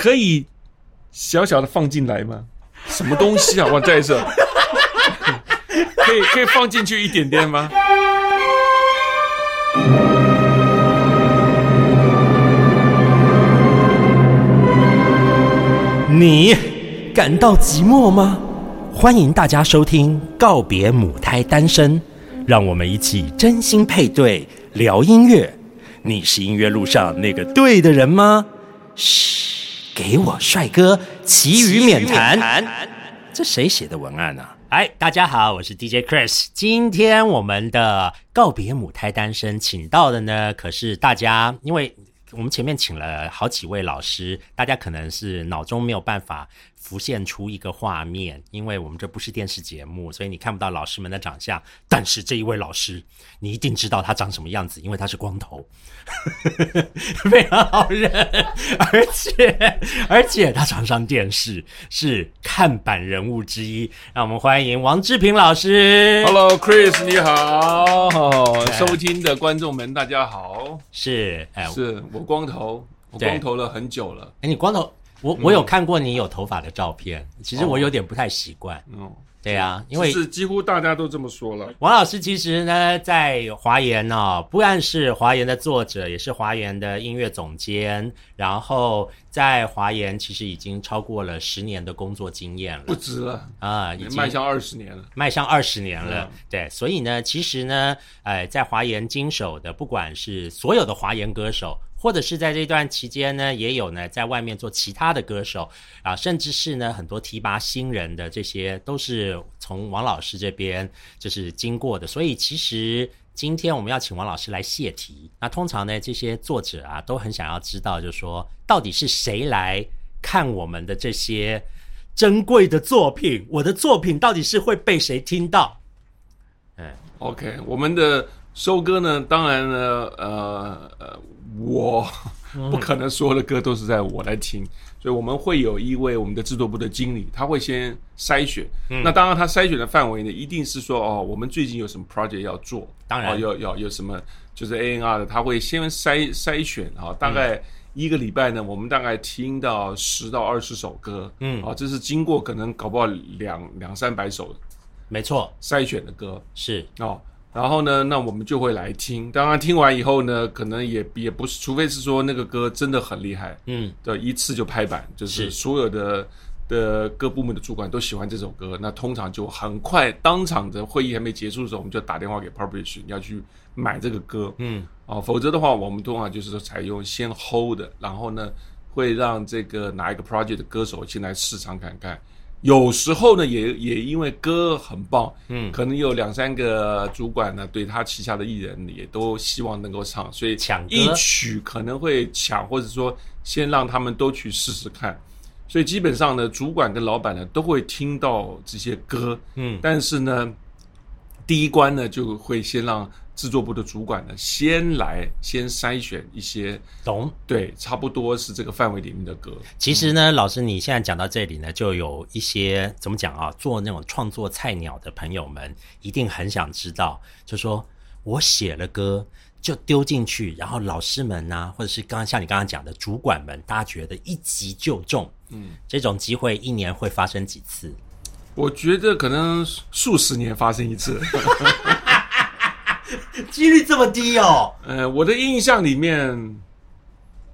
可以小小的放进来吗？什么东西啊？我在这，可以可以放进去一点点吗？你感到寂寞吗？欢迎大家收听《告别母胎单身》，让我们一起真心配对聊音乐。你是音乐路上那个对的人吗？嘘，给我帅哥，其余免谈。这谁写的文案呢、啊？哎，大家好，我是 DJ Chris。今天我们的告别母胎单身，请到的呢，可是大家因为。我们前面请了好几位老师，大家可能是脑中没有办法浮现出一个画面，因为我们这不是电视节目，所以你看不到老师们的长相。但是这一位老师，你一定知道他长什么样子，因为他是光头，非常好认，而且而且他常上电视，是看板人物之一。让我们欢迎王志平老师。Hello Chris，你好，收听的观众们大家好，是哎，是我光头，我光头了很久了，哎，你光头，我我有看过你有头发的照片，其实我有点不太习惯。嗯，对啊，因为是几乎大家都这么说了，王老师其实呢，在华研呢、不但是华研的作者，也是华研的音乐总监，然后在华研其实已经超过了十年的工作经验了。不止了，啊，已经迈向二十年了，迈向二十年了，嗯。对，所以呢，其实呢，呃，在华研经手的，不管是所有的华研歌手，或者是在这段期间呢，也有呢在外面做其他的歌手啊，甚至是呢很多提拔新人的这些，都是从王老师这边就是经过的，所以其实。今天我们要请王老师来泄题。那通常呢，这些作者啊都很想要知道，就是说到底是谁来看我们的这些珍贵的作品？我的作品到底是会被谁听到？OK，我们的收割呢，当然呢，呃呃，我 不可能所有的歌都是在我来听，所以我们会有一位我们的制作部的经理，他会先筛选。那当然，他筛选的范围呢，一定是说哦，我们最近有什么 project 要做，当然。哦、有有有什么就是 A N R 的，他会先筛筛选啊、大概。一个礼拜呢，我们大概听到十到二十首歌，嗯。啊，这是经过可能搞不好两两三百首没错，筛选的歌，是。哦，然后呢，那我们就会来听。当然，听完以后呢，可能也也不是，除非是说那个歌真的很厉害，嗯，的，一次就拍板，就是是所有的的各部门的主管都喜欢这首歌，那通常就很快当场的会议还没结束的时候，我们就打电话给 publish 你要去买这个歌，嗯，哦，否则的话，我们通常就是采用先 hold 的，然后呢，会让这个哪一个 project 的歌手先来试唱看看。有时候呢，也也因为歌很棒，嗯。可能有两三个主管呢，对他旗下的艺人也都希望能够唱，所以抢一曲可能会抢，或者说先让他们都去试试看。所以基本上呢，主管跟老板呢都会听到这些歌，嗯。但是呢，第一关呢就会先让制作部的主管呢先来先筛选一些懂。对差不多是这个范围里面的歌。其实呢，老师，你现在讲到这里呢，就有一些怎么讲啊？做那种创作菜鸟的朋友们，一定很想知道，就说我写了歌就丢进去，然后老师们呐、或者是刚刚像你刚刚讲的主管们，大家觉得一击就中，嗯，这种机会一年会发生几次？我觉得可能数十年发生一次。几率这么低哦？呃，我的印象里面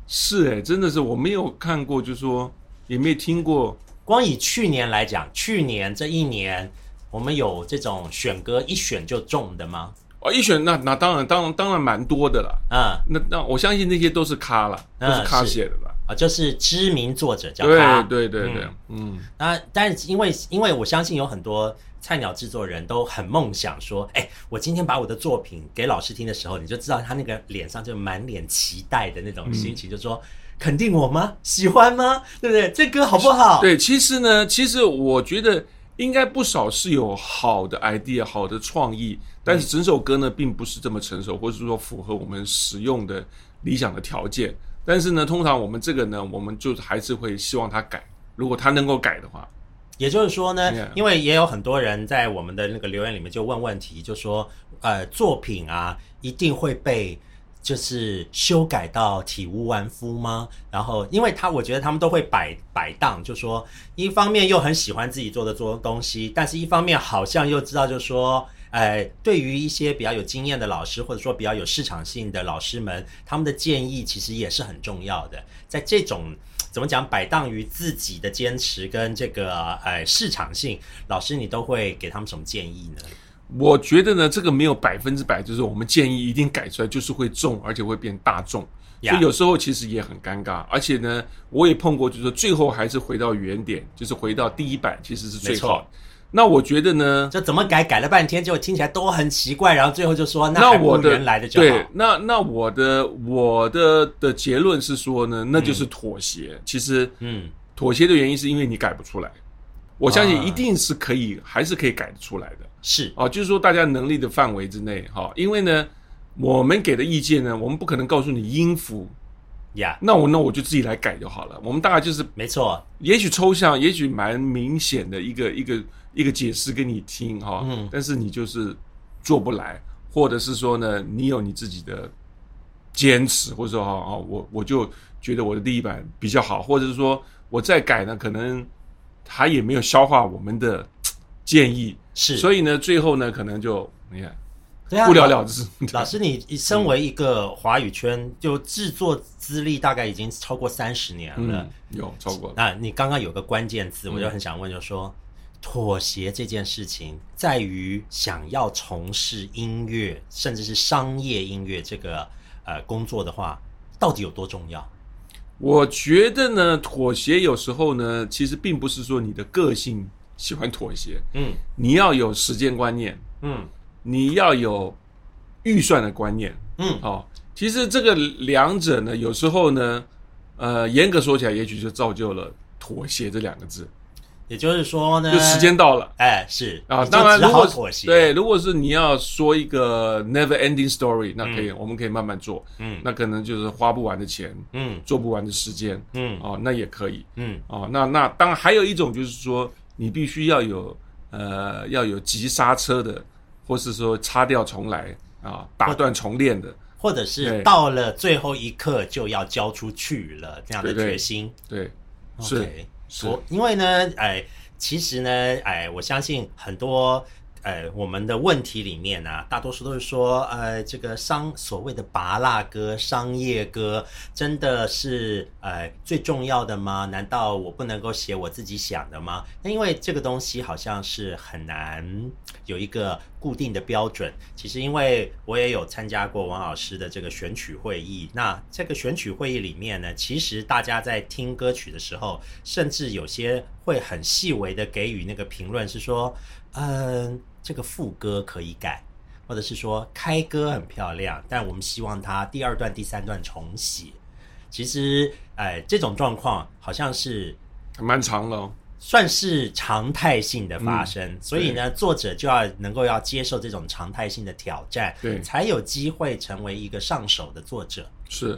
是哎、真的是我没有看过，就说也没听过。光以去年来讲，去年这一年，我们有这种选歌一选就中的吗？哦，一选那那当然当然当然蛮多的了。嗯那那我相信那些都是咖了，都嗯是咖写的啦。啊，就是知名作者叫对他。对对对，嗯，那但是因为因为我相信有很多菜鸟制作人都很梦想说，哎，我今天把我的作品给老师听的时候，你就知道他那个脸上就满脸期待的那种心情，就说肯定我吗？喜欢吗？对不对？这歌好不好？对，其实呢，其实我觉得应该不少是有好的 idea、好的创意，但是整首歌呢并不是这么成熟，或者说符合我们使用的理想的条件。但是呢，通常我们这个呢，我们就还是会希望他改，如果他能够改的话，也就是说呢因为也有很多人在我们的那个留言里面就问问题，就说呃作品啊一定会被就是修改到体无完肤吗？然后，因为他我觉得他们都会摆摆荡，就说一方面又很喜欢自己做的做东西，但是一方面好像又知道，就说，呃，对于一些比较有经验的老师，或者说比较有市场性的老师们，他们的建议其实也是很重要的。在这种怎么讲摆荡于自己的坚持跟这个呃市场性，老师你都会给他们什么建议呢？我觉得呢，这个没有百分之百，就是我们建议一定改出来，就是会重，而且会变大众。所以有时候其实也很尴尬，而且呢，我也碰过，就是说最后还是回到原点，就是回到第一版，其实是最好。那我觉得呢，就怎么改改了半天，结果听起来都很奇怪，然后最后就说那我的原来的就好。对，那那我的我的的结论是说呢，那就是妥协。其实，嗯，妥协的原因是因为你改不出来。我相信一定是可以，还是可以改得出来的。是啊，就是说大家能力的范围之内哈。因为呢，我们给的意见呢，我们不可能告诉你音符呀。那我那我就自己来改就好了。我们大概就是没错，也许抽象，也许蛮明显的一个一个一个解释给你听哈。嗯。但是你就是做不来，或者是说呢，你有你自己的坚持，或者说啊哦，我我就觉得我的第一版比较好，或者是说我再改呢，可能。他也没有消化我们的 建议，是，所以呢，最后呢，可能就你看不了了之。老师，你身为一个华语圈，就制作资历大概已经超过三十年了，有超过。那你刚刚有个关键字，我就很想问，就说妥协这件事情，在于想要从事音乐，甚至是商业音乐这个呃工作的话，到底有多重要？我觉得呢，妥协有时候呢，其实并不是说你的个性喜欢妥协，嗯，你要有时间观念，嗯，你要有预算的观念，嗯，哦，其实这个两者呢，有时候呢，呃，严格说起来，也许就造就了妥协这两个字。也就是说呢，就时间到了，哎，是啊，当然如果妥协，对，如果是你要说一个 never ending story，那可以，我们可以慢慢做，嗯，那可能就是花不完的钱，嗯，做不完的时间，嗯，哦，那也可以，嗯，哦，那那当然还有一种就是说，你必须要有呃要有急刹车的，或是说擦掉重来啊，打断重练的，或者是到了最后一刻就要交出去了这样的决心，对，是。我因为呢，哎，其实呢，哎，我相信很多。呃，我们的问题里面呢，大多数都是说，呃，这个商所谓的拔蜡歌、商业歌，真的是呃最重要的吗？难道我不能够写我自己想的吗？那因为这个东西好像是很难有一个固定的标准。其实，因为我也有参加过王老师的这个选曲会议，那这个选曲会议里面呢，其实大家在听歌曲的时候，甚至有些会很细微的给予那个评论，是说，嗯。这个副歌可以改，或者是说开歌很漂亮，但我们希望它第二段、第三段重写。其实，哎，这种状况好像是蛮长了，算是常态性的发生。所以呢，作者就要能够要接受这种常态性的挑战，对，才有机会成为一个上手的作者。是，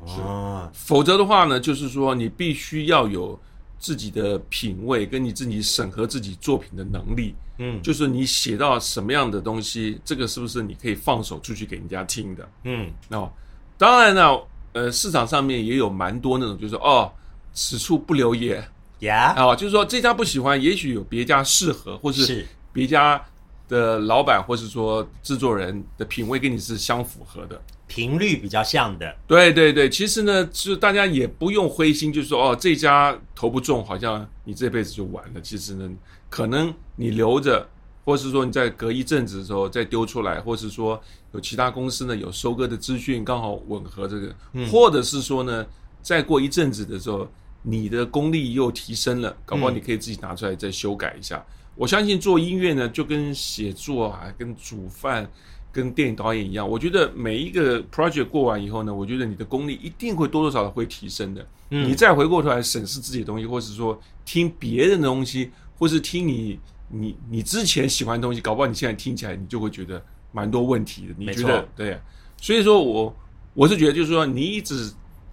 哦，否则的话呢，就是说你必须要有。自己的品味跟你自己审核自己作品的能力，嗯，就是你写到什么样的东西，这个是不是你可以放手出去给人家听的？嗯，哦，当然呢，呃，市场上面也有蛮多那种，就是，哦，此处不留爷，呀，啊，就是说这家不喜欢，也许有别家适合，或是。别家的老板，或是说制作人的品味跟你是相符合的。频率比较像的，对对对，其实呢，就大家也不用灰心，就是说哦，这家投不中，好像你这辈子就完了。其实呢，可能你留着，或是说你在隔一阵子的时候再丢出来，或是说有其他公司呢有收割的资讯刚好吻合这个，或者是说呢，再过一阵子的时候，你的功力又提升了，搞不好你可以自己拿出来再修改一下。我相信做音乐呢，就跟写作啊，跟煮饭。跟电影导演一样，我觉得每一个 project 过完以后呢，我觉得你的功力一定会多多少少会提升的。嗯，你再回过头来审视自己的东西，或是说听别人的东西，或是听你你你之前喜欢的东西，搞不好你现在听起来你就会觉得蛮多问题的。你觉得对？所以说我我是觉得就是说，你一直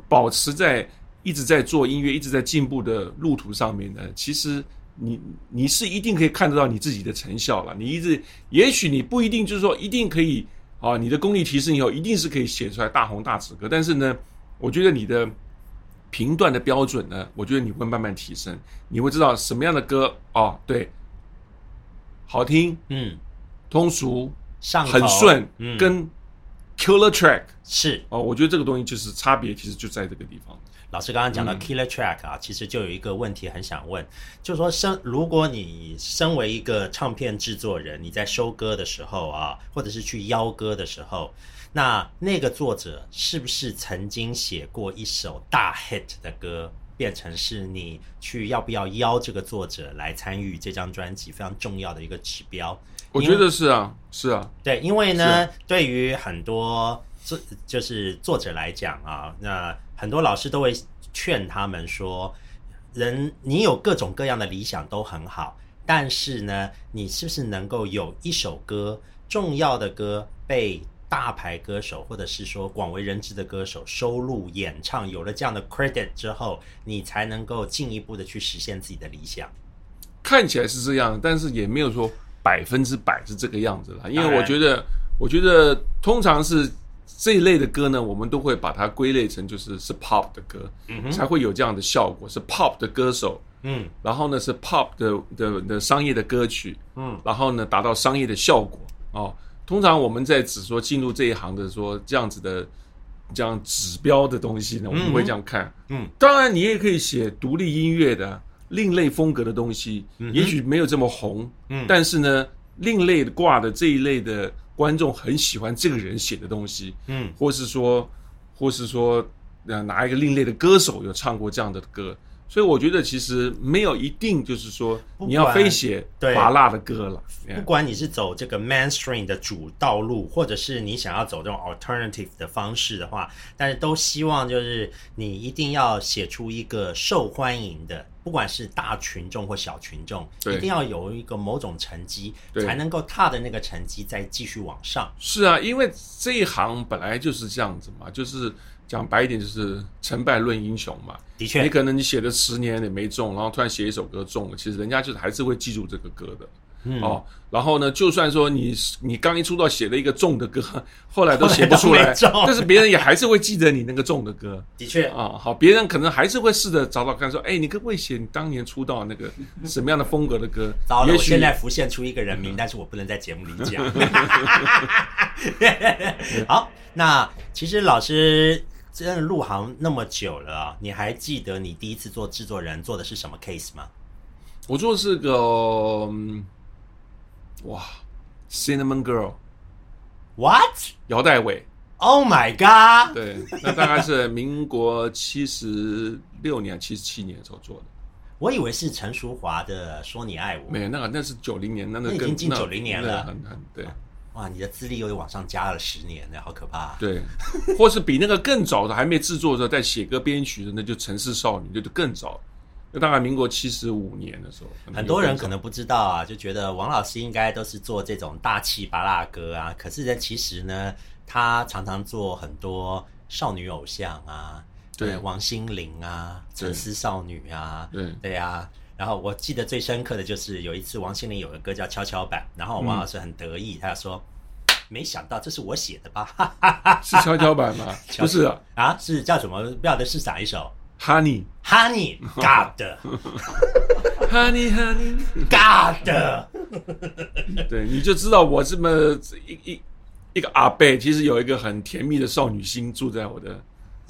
保持在一直在做音乐，一直在进步的路途上面呢，其实。你你是一定可以看得到你自己的成效了。你一直，也许你不一定就是说一定可以啊，你的功力提升以后，一定是可以写出来大红大紫歌。但是呢，我觉得你的评断的标准呢，我觉得你会慢慢提升，你会知道什么样的歌哦，对，好听，嗯，通俗，上很顺，嗯，跟 killer track 是哦，我觉得这个东西就是差别，其实就在这个地方。老师刚刚嗯讲到 killer track 啊，其实就有一个问题很想问，就是说身如果你身为一个唱片制作人，你在收歌的时候啊，或者是去邀歌的时候，那那个作者是不是曾经写过一首大 hit 的歌，变成是你去要不要邀这个作者来参与这张专辑非常重要的一个指标？我觉得是啊，是啊，对，因为呢，对于很多作就是作者来讲啊，那很多老师都会劝他们说，人你有各种各样的理想都很好，但是呢，你是不是能够有一首歌重要的歌被大牌歌手或者是说广为人知的歌手收录演唱，有了这样的 credit 之后，你才能够进一步的去实现自己的理想。看起来是这样，但是也没有说百分之百是这个样子了。因为我觉得，我觉得通常是这一类的歌呢，我们都会把它归类成就是是 pop 的歌，才会有这样的效果，是 pop 的歌手。嗯。然后呢是 pop 的的的商业的歌曲，嗯，然后呢达到商业的效果。哦。通常我们在只说进入这一行的说这样子的这样指标的东西呢，我们会这样看。嗯，当然你也可以写独立音乐的另类风格的东西，也许没有这么红，嗯。但是呢，另类的挂的这一类的观众很喜欢这个人写的东西，嗯，或是说，或是说，呃，哪一个另类的歌手有唱过这样的歌，所以我觉得其实没有一定就是说你要非写对拔辣的歌了。不管你是走这个 mainstream 的主道路，或者是你想要走这种 alternative 的方式的话，但是都希望就是你一定要写出一个受欢迎的，不管是大群众或小群众，一定要有一个某种成绩，才能够踏的那个成绩再继续往上。是啊，因为这一行本来就是这样子嘛，就是讲白一点，就是成败论英雄嘛。的确你，可能你写了十年也没中，然后突然写一首歌中了，其实人家就是还是会记住这个歌的。嗯哦，然后呢，就算说你你刚一出道写了一个中的歌，后来都写不出来但是别人也还是会记得你那个中的歌的确，啊。好，别人可能还是会试着找找看，说，哎，你可不可以写你当年出道那个 什么样的风格的歌？糟了，也许我现在浮现出一个人名，但是我不能在节目里讲。好，那其实老师真的入行那么久了啊，你还记得你第一次做制作人做的是什么 case 吗？我做的是个、嗯哇，Cinnamon Girl，What? 姚代伟，Oh my god! 对，那大概是民国七十六年、七十七年的时候做的。我以为是陈淑华的《说你爱我》。没有，那个那是九零年，那个已经进那90年了很很对哇，你的资历又往上加了十年那，好可怕、啊！对，或是比那个更早的还没制作的时候，在写歌编曲的，那就《城市少女》，那就更早，那大概民国七十五年的时候。很多人可能能不知道啊，就觉得王老师应该都是做这种大气巴拉歌啊，可是呢，其实呢，他常常做很多少女偶像啊，对呃王心凌啊，对陈思少女啊，对对啊。然后我记得最深刻的就是有一次王心凌有个歌叫《跷跷板》，然后王老师很得意，他说：“没想到这是我写的吧？”哈哈哈是跷跷板吗？不是啊啊，是叫什么？不晓得是哪一首，Honey？Honey God Honey Honey，God，对，你就知道我这么一一一个阿贝，其实有一个很甜蜜的少女心住在我的。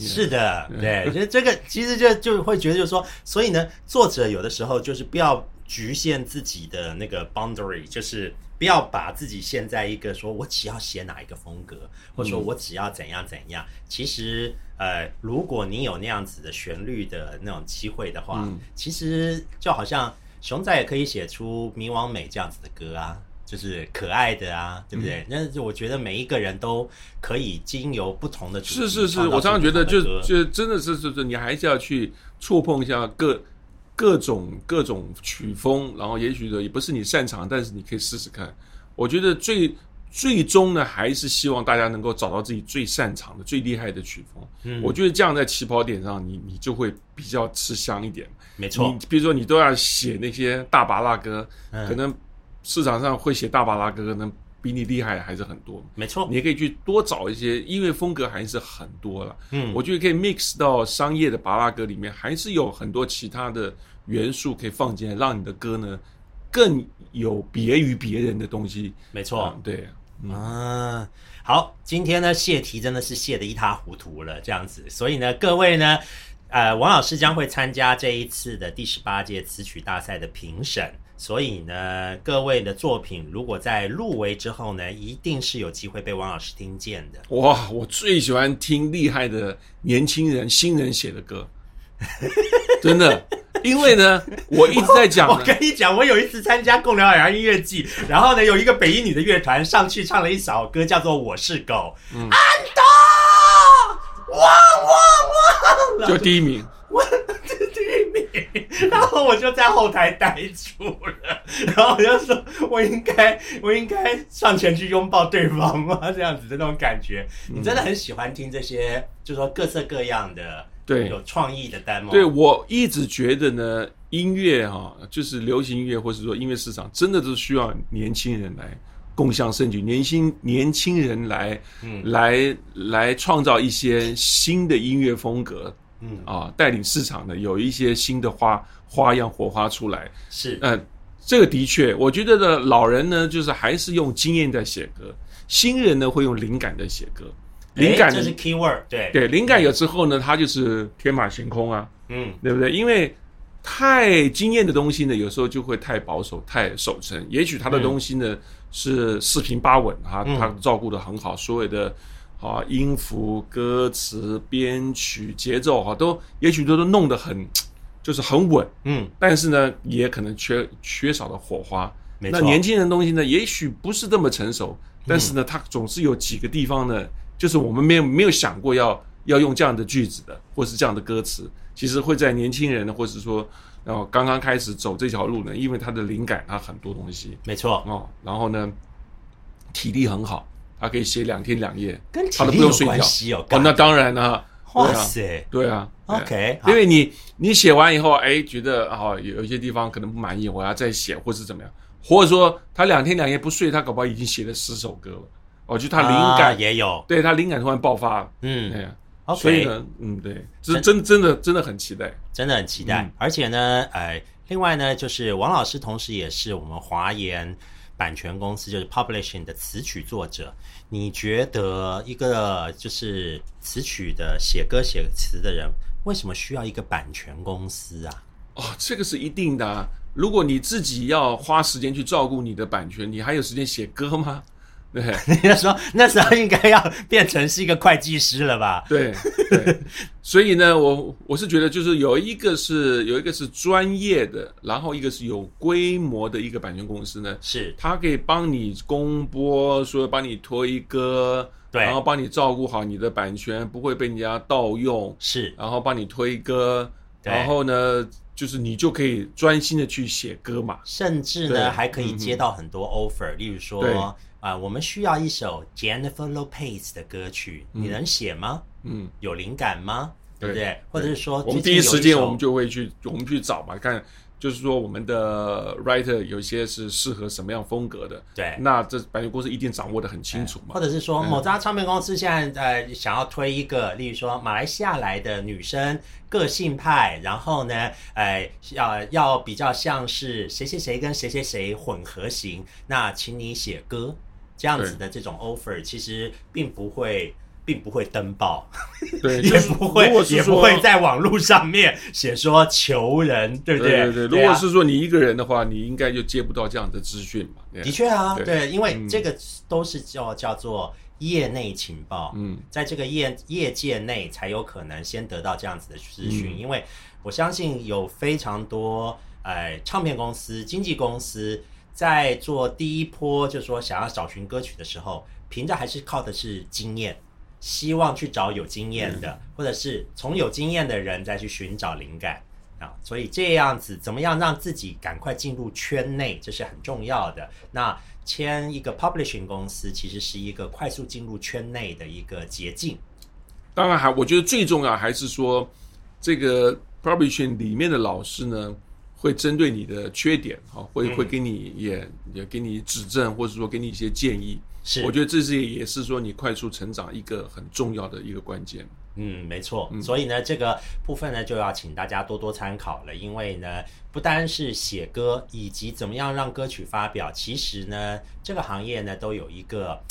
是的，对，就 这个其实就就会觉得就是说，所以呢，作者有的时候就是不要局限自己的那个 boundary，就是不要把自己陷在一个说我只要写哪一个风格，或者说我只要怎样怎样。其实，呃，如果你有那样子的旋律的那种机会的话，其实就好像熊仔也可以写出《迷惘美》这样子的歌啊。就是可爱的啊，对不对？那、就我觉得每一个人都可以经由不同的主题是是是，我常常觉得就就真的是是是，你还是要去触碰一下各各种各种曲风，然后也许的也不是你擅长，但是你可以试试看。我觉得最最终呢，还是希望大家能够找到自己最擅长的、最厉害的曲风。嗯我觉得这样在起跑点上，你你就会比较吃香一点。没错你，比如说你都要写那些大巴拉歌，嗯可能市场上会写大巴拉歌，可能比你厉害的还是很多。没错，你也可以去多找一些音乐风格，还是很多了。嗯。我觉得可以 mix 到商业的巴拉歌里面，还是有很多其他的元素可以放进来，让你的歌呢更有别于别人的东西。没错。啊，对，啊，好，今天呢谢题真的是谢的一塌糊涂了，这样子，所以呢，各位呢，呃，王老师将会参加这一次的第十八届词曲大赛的评审，所以呢，各位的作品如果在入围之后呢，一定是有机会被王老师听见的。哇，我最喜欢听厉害的年轻人、新人写的歌，真的，因为呢，我一直在讲我呢，跟你讲，我有一次参加共聊海洋音乐季，然后呢，有一个北音女的乐团上去唱了一首歌，叫做《我是狗》，嗯。安东，汪汪汪，就第一名。后我就在后台呆住了，然后我就说，我应该，我应该上前去拥抱对方吗？这样子的那种感觉，你真的很喜欢听这些，就说各色各样的，对。有创意的 demo，对我一直觉得呢，音乐哈、就是流行音乐或者说音乐市场，真的都需要年轻人来共享盛举，年轻年轻人来，嗯。来来创造一些新的音乐风格，嗯。啊，带领市场的有一些新的花花样火花出来。是，呃，这个的确，我觉得的，老人呢就是还是用经验在写歌，新人呢会用灵感在写歌，灵感这是 key word，对，对灵感有之后呢，它就是天马行空啊。嗯，对不对？因为太惊艳的东西呢，有时候就会太保守、太守成。也许他的东西呢、是四平八稳，哈，嗯他照顾的很好，所有的啊音符、歌词、编曲、节奏哈，都也许都都弄得很就是很稳。嗯，但是呢，也可能缺缺少了火花。没错，那年轻人的东西呢，也许不是这么成熟，但是呢，它总是有几个地方呢，就是我们没有没有想过要要用这样的句子的，或是这样的歌词，其实会在年轻人呢，或是说，然后刚刚开始走这条路呢，因为他的灵感，他很多东西没错，哦，然后呢，体力很好，他可以写两天两夜，跟体他都力有不用睡觉。关系哦。哦，那当然啦、哇塞对啊，OK，因为你你写完以后，哎，觉得啊、有有一些地方可能不满意，我要再写，或是怎么样，或者说他两天两夜不睡，他搞不好已经写了十首歌了。哦，就他灵感，啊也有，对他灵感突然爆发，嗯。对呀，，OK，所以呢，嗯，对，这真真的真的很期待。真的很期待。嗯。而且呢，呃，另外呢，就是王老师同时也是我们华研版权公司就是 Publishing 的词曲作者。你觉得一个就是词曲的写歌写词的人，为什么需要一个版权公司啊？哦，这个是一定的、啊。如果你自己要花时间去照顾你的版权，你还有时间写歌吗？对。那时候那时候应该要变成是一个会计师了吧？对对，所以呢，我我是觉得就是有一个是有一个是专业的，然后一个是有规模的一个版权公司呢，是。它可以帮你公播，说帮你推歌，对。然后帮你照顾好你的版权，不会被人家盗用，是，然后帮你推歌，然后呢，就是你就可以专心的去写歌嘛。甚至呢还可以接到很多 offer，、例如对。说啊、我们需要一首 Jennifer Lopez 的歌曲，你能写吗？嗯，有灵感吗？对不对对？或者是说，我们第一时间我们就会去我们去找嘛，看就是说我们的 writer 有一些是适合什么样风格的，对那这版权公司一定掌握的很清楚嘛或。者是说某家唱片公司现在呃想要推一个，例如说马来西亚来的女生，个性派，然后呢，呃，要要比较像是谁谁谁跟谁谁谁混合型，那请你写歌这样子的这种 offer，其实并不会。并不会登报，对，也不会也不说会在网络上面写说求人，对不对？对对，如啊。果是说你一个人的话，你应该就接不到这样的资讯嘛。对的确啊，对。对，因为嗯。这个都是叫叫做业内情报，嗯，在这个业业界内才有可能先得到这样子的资讯，嗯。因为我相信有非常多呃唱片公司、经纪公司在做第一波，就是说想要找寻歌曲的时候，凭着还是靠的是经验。希望去找有经验的，或者是从有经验的人再去寻找灵感啊，所以这样子怎么样让自己赶快进入圈内，这是很重要的。那签一个 publishing 公司，其实是一个快速进入圈内的一个捷径。当然还我觉得最重要还是说，这个 publishing 里面的老师呢，会针对你的缺点哈，会会给你也也给你指正，或者说给你一些建议。是我觉得这是也是说你快速成长一个很重要的一个关键。嗯，没错。所以呢，这个部分呢就要请大家多多参考了，因为呢，不单是写歌，以及怎么样让歌曲发表，其实呢，这个行业呢都有一个，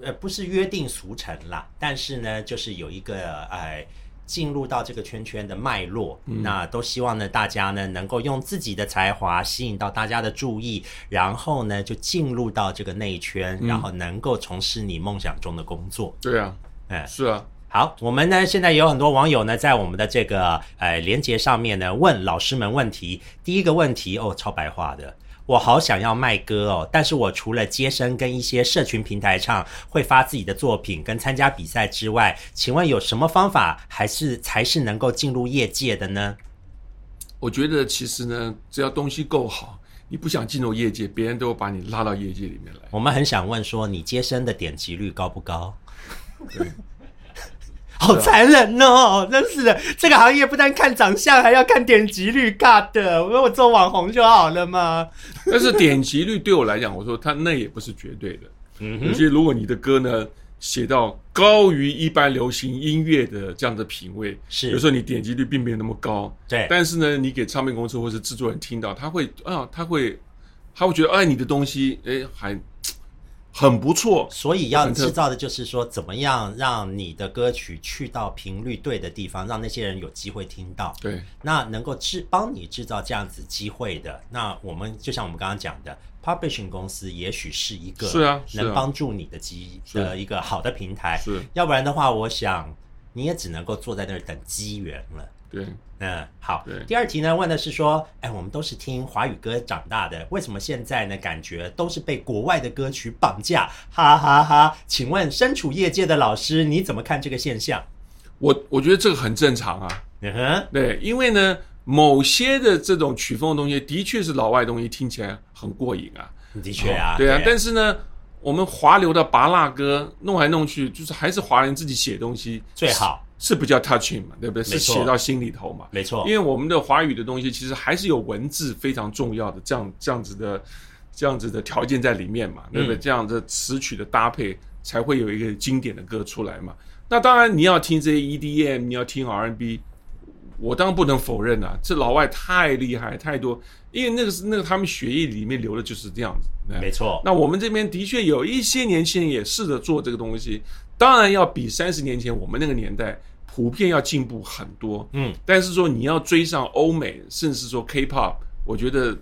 呃，不是约定俗成啦，但是呢，就是有一个哎。进入到这个圈圈的脉络，那都希望呢，大家呢能够用自己的才华吸引到大家的注意，然后呢就进入到这个内圈，然后能够从事你梦想中的工作。对啊，哎，是啊。好，我们呢现在有很多网友呢在我们的这个呃连接上面呢问老师们问题。第一个问题哦，超白话的。我好想要卖歌哦，但是我除了接生跟一些社群平台唱，会发自己的作品跟参加比赛之外，请问有什么方法还是才是能够进入业界的呢？我觉得其实呢，只要东西够好，你不想进入业界，别人都会把你拉到业界里面来。我们很想问说，你接生的点击率高不高？对。好残忍哦！真是的，这个行业不但看长相，还要看点击率。尬的我说我做网红就好了嘛。但是点击率对我来讲，我说它那也不是绝对的。嗯，尤其如果你的歌呢写到高于一般流行音乐的这样的品味，是有时候你点击率并没有那么高。对，但是呢，你给唱片公司或是制作人听到，他会啊，他会他会觉得，哎，你的东西，哎，还。很不错，所以要制造的就是说，怎么样让你的歌曲去到频率对的地方，让那些人有机会听到。对，那能够制帮你制造这样子机会的，那我们就像我们刚刚讲的，publishing 公司也许是一个是啊，能帮助你的机的一个好的平台。是，要不然的话，我想你也只能够坐在那儿等机缘了。对，嗯，好。第二题呢，问的是说，哎，我们都是听华语歌长大的，为什么现在呢，感觉都是被国外的歌曲绑架？哈哈哈！请问身处业界的老师，你怎么看这个现象？我我觉得这个很正常啊。嗯哼，对，因为呢，某些的这种曲风的东西，的确是老外东西，听起来很过瘾啊。的确啊，对啊。但是呢，我们华流的拔蜡歌弄来弄去，就是还是华人自己写东西最好。是比较 touching 嘛，对不对？是写到心里头嘛，没错。因为我们的华语的东西，其实还是有文字非常重要的这样这样子的这样子的条件在里面嘛，对不对？这样的词曲的搭配才会有一个经典的歌出来嘛。那当然你要听这些 EDM，你要听 R&B，我当然不能否认啊，这老外太厉害太多，因为那个是那个他们血液里面流的就是这样子，没错。那我们这边的确有一些年轻人也试着做这个东西，当然要比三十年前我们那个年代。普遍要进步很多，嗯，但是说你要追上欧美，甚至说 K-pop，我觉得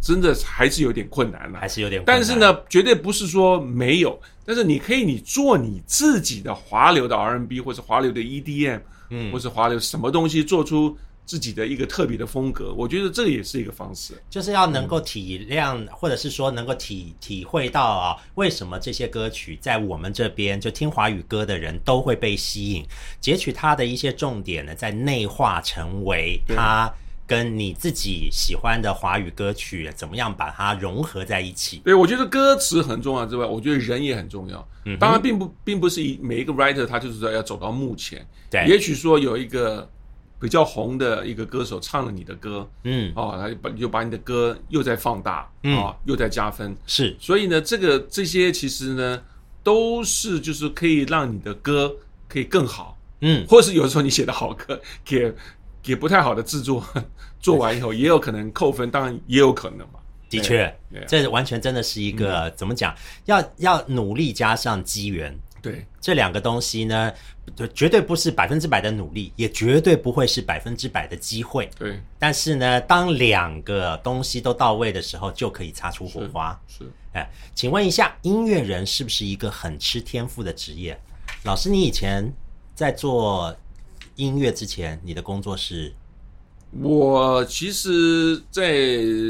真的还是有点困难了，还是有点。但是呢，绝对不是说没有，但是你可以你做你自己的华流的 R&B 或者华流的 EDM，嗯，或是华流什么东西做出。自己的一个特别的风格，我觉得这个也是一个方式，就是要能够体谅，或者是说能够体体会到啊，为什么这些歌曲在我们这边就听华语歌的人都会被吸引，截取它的一些重点呢，在内化成为它跟你自己喜欢的华语歌曲怎么样把它融合在一起。对，我觉得歌词很重要之外，我觉得人也很重要。嗯，当然并不并不是以每一个 writer 他就是说要走到目前，对，也许说有一个。比较红的一个歌手唱了你的歌，嗯，哦，他就把就把你的歌又在放大，啊，又在加分，是。所以呢，这个这些其实呢，都是就是可以让你的歌可以更好，嗯，或是有时候你写的好歌，给给不太好的制作 做完以后，也有可能扣分，当然也有可能嘛。的确，这完全真的是一个怎么讲？要要努力加上机缘。对这两个东西呢，绝对不是百分之百的努力，也绝对不会是百分之百的机会。对，但是呢，当两个东西都到位的时候，就可以擦出火花。是，哎，请问一下，音乐人是不是一个很吃天赋的职业？老师，你以前在做音乐之前，你的工作是？我其实，在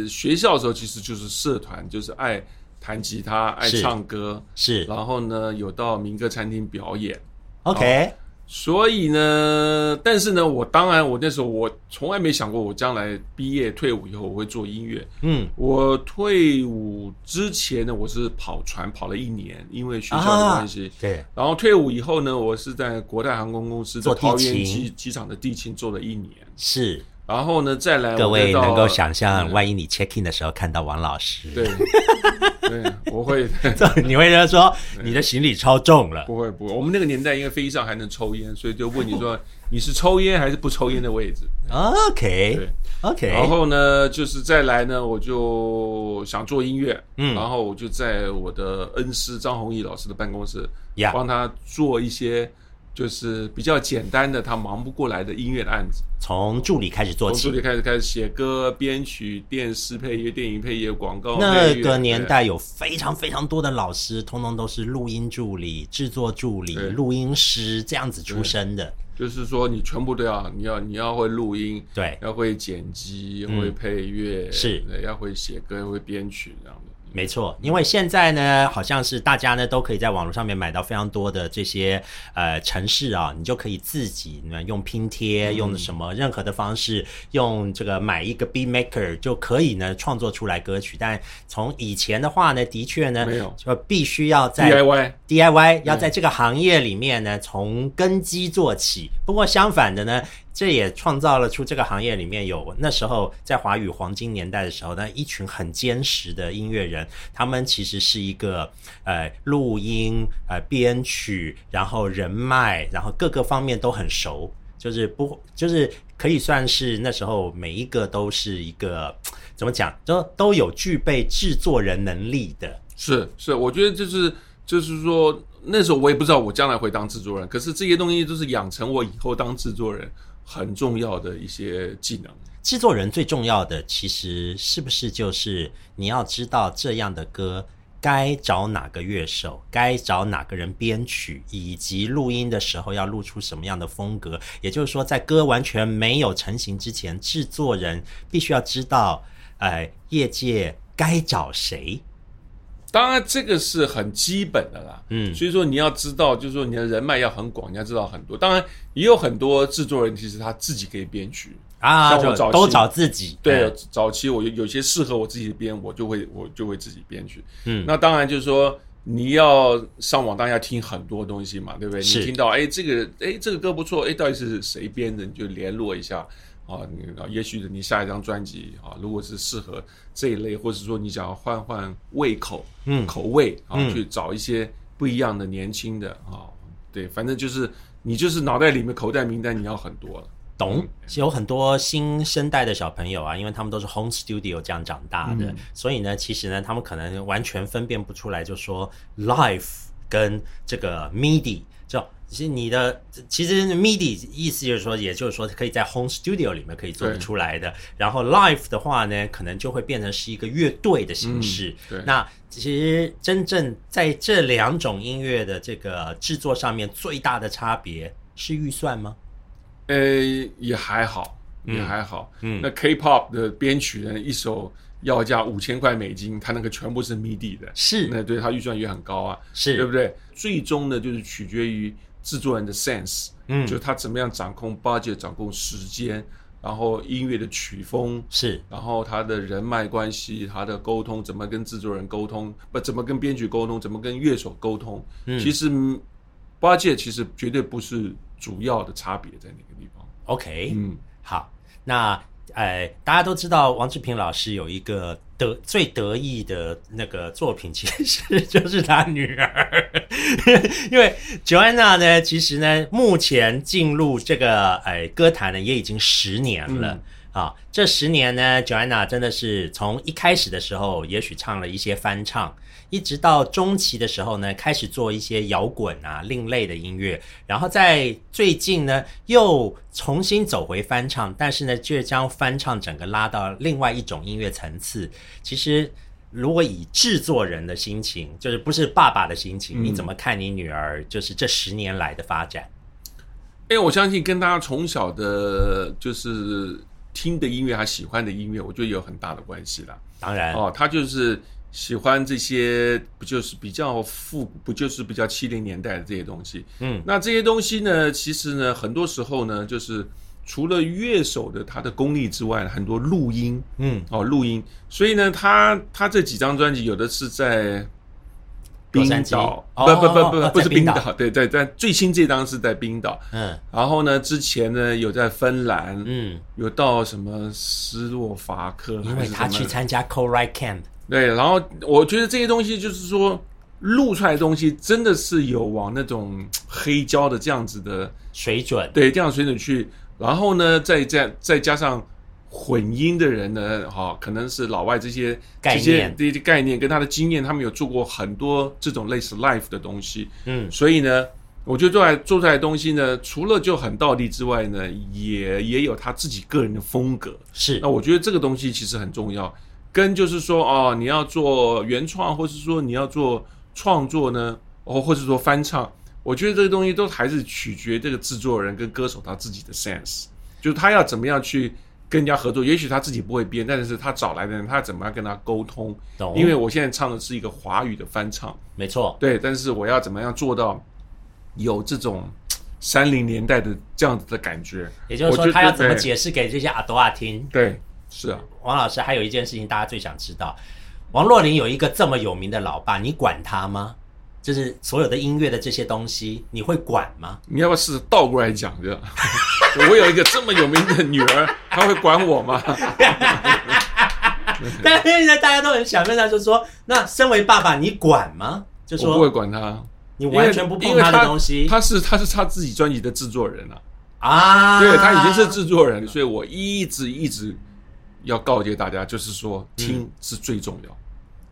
学校的时候，其实就是社团，就是爱。弹吉他，爱唱歌，是，然后呢，有到民歌餐厅表演，OK。所以呢，但是呢，我当然，我那时候我从来没想过，我将来毕业退伍以后我会做音乐。嗯，我退伍之前呢，我是跑船跑了一年，因为学校的关系。对。然后退伍以后呢，我是在国泰航空公司的桃园机机场的地勤做了一年。是。然后呢，再来各位我能够想象，嗯万一你 check in 的时候看到王老师，对 对，我会 你会跟他说你的行李超重了。不会不会，我们那个年代因为飞机上还能抽烟，所以就问你说 你是抽烟还是不抽烟的位置。OK 对。OK，然后呢，就是再来呢，我就想做音乐，嗯。然后我就在我的恩师张弘毅老师的办公室，呀。帮他做一些就是比较简单的他忙不过来的音乐的案子。从助理开始做起。从助理开始开始写歌、编曲、电视配乐、电影配乐、广告那个年代有非常非常多的老师，通通都是录音助理、制作助理、录音师这样子出身的。就是说你全部都要，你要你要会录音，对，要会剪辑，嗯会配乐，是对要会写歌，会编曲这样的。没错，因为现在呢，好像是大家呢都可以在网络上面买到非常多的这些呃城市啊，你就可以自己呢用拼贴，嗯用什么任何的方式，用这个买一个 Beat Maker 就可以呢创作出来歌曲。但从以前的话呢，的确呢，没有就必须要在 DIY DIY 要在这个行业里面呢，从根基做起。不过相反的呢，这也创造了出这个行业里面有那时候在华语黄金年代的时候那，一群很坚实的音乐人，他们其实是一个呃录音、呃编曲，然后人脉，然后各个方面都很熟，就是不就是可以算是那时候每一个都是一个怎么讲，都都有具备制作人能力的。是是，我觉得就是就是说，那时候我也不知道我将来会当制作人，可是这些东西都是养成我以后当制作人很重要的一些技能。制作人最重要的，其实是不是就是你要知道这样的歌该找哪个乐手，该找哪个人编曲，以及录音的时候要录出什么样的风格。也就是说，在歌完全没有成型之前，制作人必须要知道，呃，业界该找谁。当然，这个是很基本的啦。嗯所以说你要知道，就是说你的人脉要很广，你要知道很多。当然，也有很多制作人其实他自己可以编曲。啊，像我早期都找自己。对嗯，早期我有有些适合我自己编，我就会我就会自己编曲。嗯那当然就是说你要上网，当然要听很多东西嘛，对不对？你听到哎这个哎这个歌不错，哎到底是谁编的，你就联络一下啊。你啊，也许你下一张专辑啊，如果是适合这一类，或者说你想要换换胃口，嗯口味啊，嗯去找一些不一样的年轻的啊，对，反正就是你就是脑袋里面口袋名单你要很多了。懂嗯，有很多新生代的小朋友啊，因为他们都是 home studio 这样长大的，嗯所以呢，其实呢，他们可能完全分辨不出来，就说 live 跟这个 MIDI，就其实你的其实 MIDI 意思就是说，也就是说可以在 home studio 里面可以做得出来的，然后 live 的话呢，可能就会变成是一个乐队的形式。嗯对那其实真正在这两种音乐的这个制作上面，最大的差别是预算吗？呃，也还好，也还好。嗯那 K-pop 的编曲人，一首要价五千块美金，他那个全部是 MIDI 的，是那对他预算也很高啊，是，对不对？最终呢，就是取决于制作人的 sense，嗯就他怎么样掌控 budget，掌控时间，然后音乐的曲风。是然后他的人脉关系，他的沟通怎么跟制作人沟通，不怎么跟编剧沟通，怎么跟乐手沟通。嗯其实 budget 其实绝对不是主要的差别在哪个地方。OK，嗯，好，那呃，大家都知道王志平老师有一个得最得意的那个作品，其实就是他女儿，因为 Joanna 呢，其实呢，目前进入这个哎歌坛呢，也已经十年了。嗯啊，这十年呢，Joanna 真的是从一开始的时候，也许唱了一些翻唱，一直到中期的时候呢，开始做一些摇滚啊、另类的音乐，然后在最近呢，又重新走回翻唱，但是呢，却将翻唱整个拉到另外一种音乐层次。其实，如果以制作人的心情，就是不是爸爸的心情，嗯你怎么看你女儿就是这十年来的发展？因为我相信跟她从小的就是听的音乐，他喜欢的音乐，我觉得有很大的关系啦。当然，哦，他就是喜欢这些，不就是比较复古，不就是比较七零年代的这些东西。嗯，那这些东西呢，其实呢，很多时候呢，就是除了乐手的他的功力之外，很多录音，嗯，哦，录音。所以呢，他他这几张专辑有的是在冰岛，哦不不不不哦不是冰岛。对对，在最新这张是在冰岛，嗯。然后呢，之前呢有在芬兰，嗯，有到什么斯洛伐克，因为他还是什么去参加 Co Right Camp，对，然后我觉得这些东西就是说录出来的东西真的是有往那种黑胶的这样子的，水准对，这样水准去，然后呢，再再再加上混音的人呢，哈、可能是老外这些概这些念这些概念跟他的经验，他们有做过很多这种类似 live 的东西，嗯所以呢。我觉得做出来做出来的东西呢，除了就很道地之外呢，也也有他自己个人的风格。是那我觉得这个东西其实很重要，跟就是说哦，你要做原创，或是说你要做创作呢，哦，或者说翻唱，我觉得这个东西都还是取决这个制作人跟歌手他自己的 sense，就是他要怎么样去跟人家合作。也许他自己不会编，但是他找来的人，他怎么样跟他沟通？懂，因为我现在唱的是一个华语的翻唱，没错，对，但是我要怎么样做到有这种三零年代的这样子的感觉？也就是说他要怎么解释给这些阿多啊听？对，是啊。王老师还有一件事情大家最想知道，王若琳有一个这么有名的老爸，你管他吗？就是所有的音乐的这些东西，你会管吗？你要不要试着倒过来讲这样？我有一个这么有名的女儿，她会管我吗？但是现在大家都很想问他，就说：那身为爸爸，你管吗？就我不会说管他，你完全不碰他的东西他是他是他自己专辑的制作人啊，啊？对他已经是制作人，所以我一直一直要告诫大家，就是说听是最重要。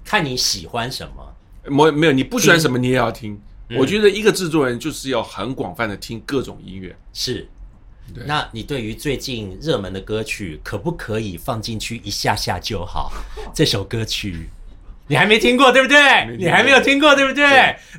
看你喜欢什么。没没有你不喜欢什么你也要听。嗯我觉得一个制作人就是要很广泛的听各种音乐。是，那你对于最近热门的歌曲，可不可以放进去一下下就好？这首歌曲你还没听过对不对？你还没有听过对不对？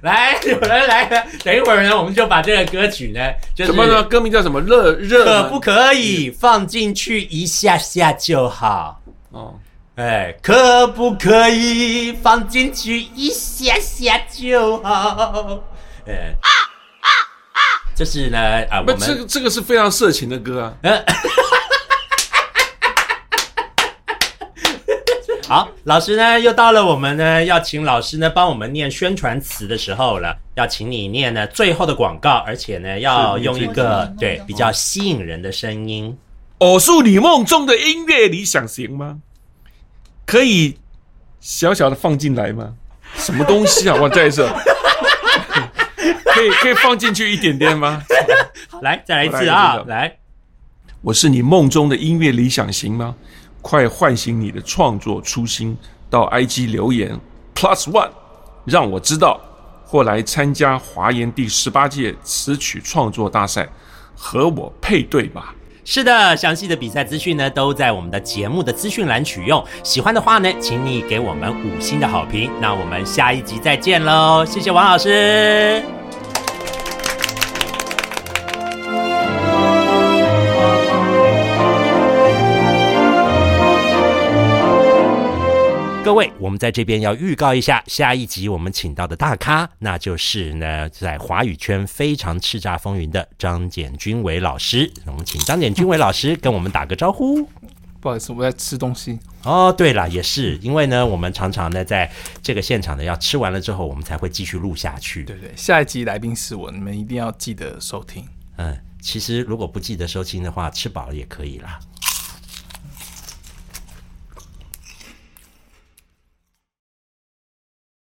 来，有人来了，等一会儿呢，我们就把这个歌曲呢，就是什么呢？歌名叫什么？热热可不可以放进去一下下就好？哦，哎，可不可以放进去一下下就好？哎啊啊啊，这是呢啊，我，们这个这个是非常色情的歌啊。好，老师呢又到了我们呢要请老师呢帮我们念宣传词的时候了，要请你念呢最后的广告，而且呢要用一个对比较吸引人的声音。偶是你梦中的音乐理想型吗？可以小小的放进来吗？什么东西啊？我再一次，可以可以放进去一点点吗？来，再来一次啊，次来，我是你梦中的音乐理想型吗？快唤醒你的创作初心，到 IG 留言 Plus One，让我知道，或来参加华研第十八届词曲创作大赛，和我配对吧。是的，详细的比赛资讯呢都在我们的节目的资讯栏取用。喜欢的话呢，请你给我们五星的好评。那我们下一集再见喽，谢谢王老师。各位，我们在这边要预告一下，下一集我们请到的大咖，那就是呢，在华语圈非常叱咤风云的张简君伟老师。我们请张简君伟老师跟我们打个招呼。不好意思，我在吃东西。哦，对了，也是因为呢，我们常常呢在这个现场呢要吃完了之后，我们才会继续录下去。对对，下一集来宾是我，你们一定要记得收听。嗯，其实如果不记得收听的话，吃饱了也可以啦。